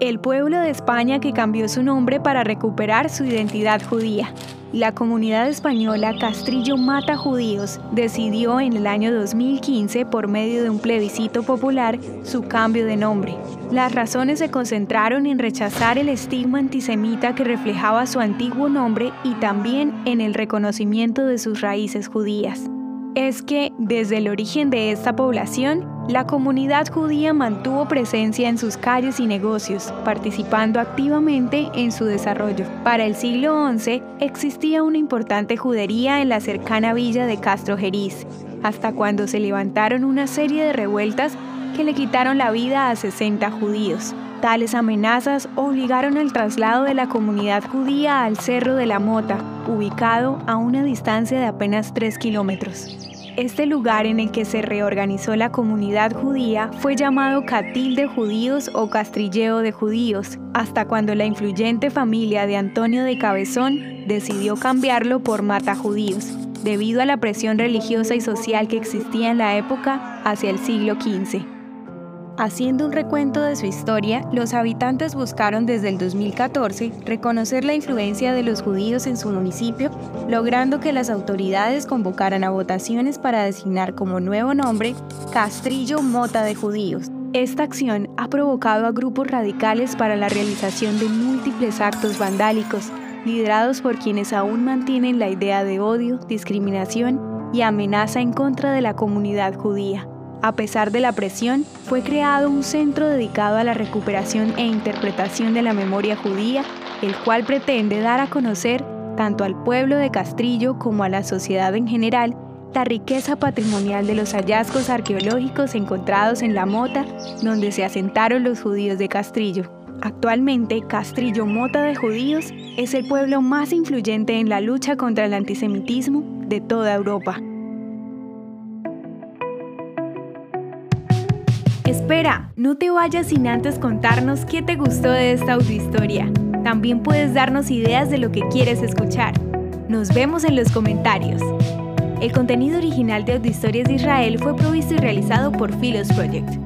el pueblo de España que cambió su nombre para recuperar su identidad judía. La comunidad española Castrillo Mata Judíos decidió en el año 2015, por medio de un plebiscito popular, su cambio de nombre. Las razones se concentraron en rechazar el estigma antisemita que reflejaba su antiguo nombre y también en el reconocimiento de sus raíces judías es que desde el origen de esta población, la comunidad judía mantuvo presencia en sus calles y negocios, participando activamente en su desarrollo. Para el siglo XI existía una importante judería en la cercana villa de Castro Jeriz, hasta cuando se levantaron una serie de revueltas que le quitaron la vida a 60 judíos. Tales amenazas obligaron al traslado de la comunidad judía al Cerro de la Mota, ubicado a una distancia de apenas 3 kilómetros. Este lugar en el que se reorganizó la comunidad judía fue llamado Catil de Judíos o Castrilleo de Judíos, hasta cuando la influyente familia de Antonio de Cabezón decidió cambiarlo por Mata Judíos, debido a la presión religiosa y social que existía en la época hacia el siglo XV. Haciendo un recuento de su historia, los habitantes buscaron desde el 2014 reconocer la influencia de los judíos en su municipio, logrando que las autoridades convocaran a votaciones para designar como nuevo nombre Castrillo Mota de Judíos. Esta acción ha provocado a grupos radicales para la realización de múltiples actos vandálicos, liderados por quienes aún mantienen la idea de odio, discriminación y amenaza en contra de la comunidad judía. A pesar de la presión, fue creado un centro dedicado a la recuperación e interpretación de la memoria judía, el cual pretende dar a conocer tanto al pueblo de Castrillo como a la sociedad en general la riqueza patrimonial de los hallazgos arqueológicos encontrados en la Mota, donde se asentaron los judíos de Castrillo. Actualmente, Castrillo Mota de Judíos es el pueblo más influyente en la lucha contra el antisemitismo de toda Europa. Espera, no te vayas sin antes contarnos qué te gustó de esta audiohistoria. También puedes darnos ideas de lo que quieres escuchar. Nos vemos en los comentarios. El contenido original de Audiohistorias de Israel fue provisto y realizado por Philos Project.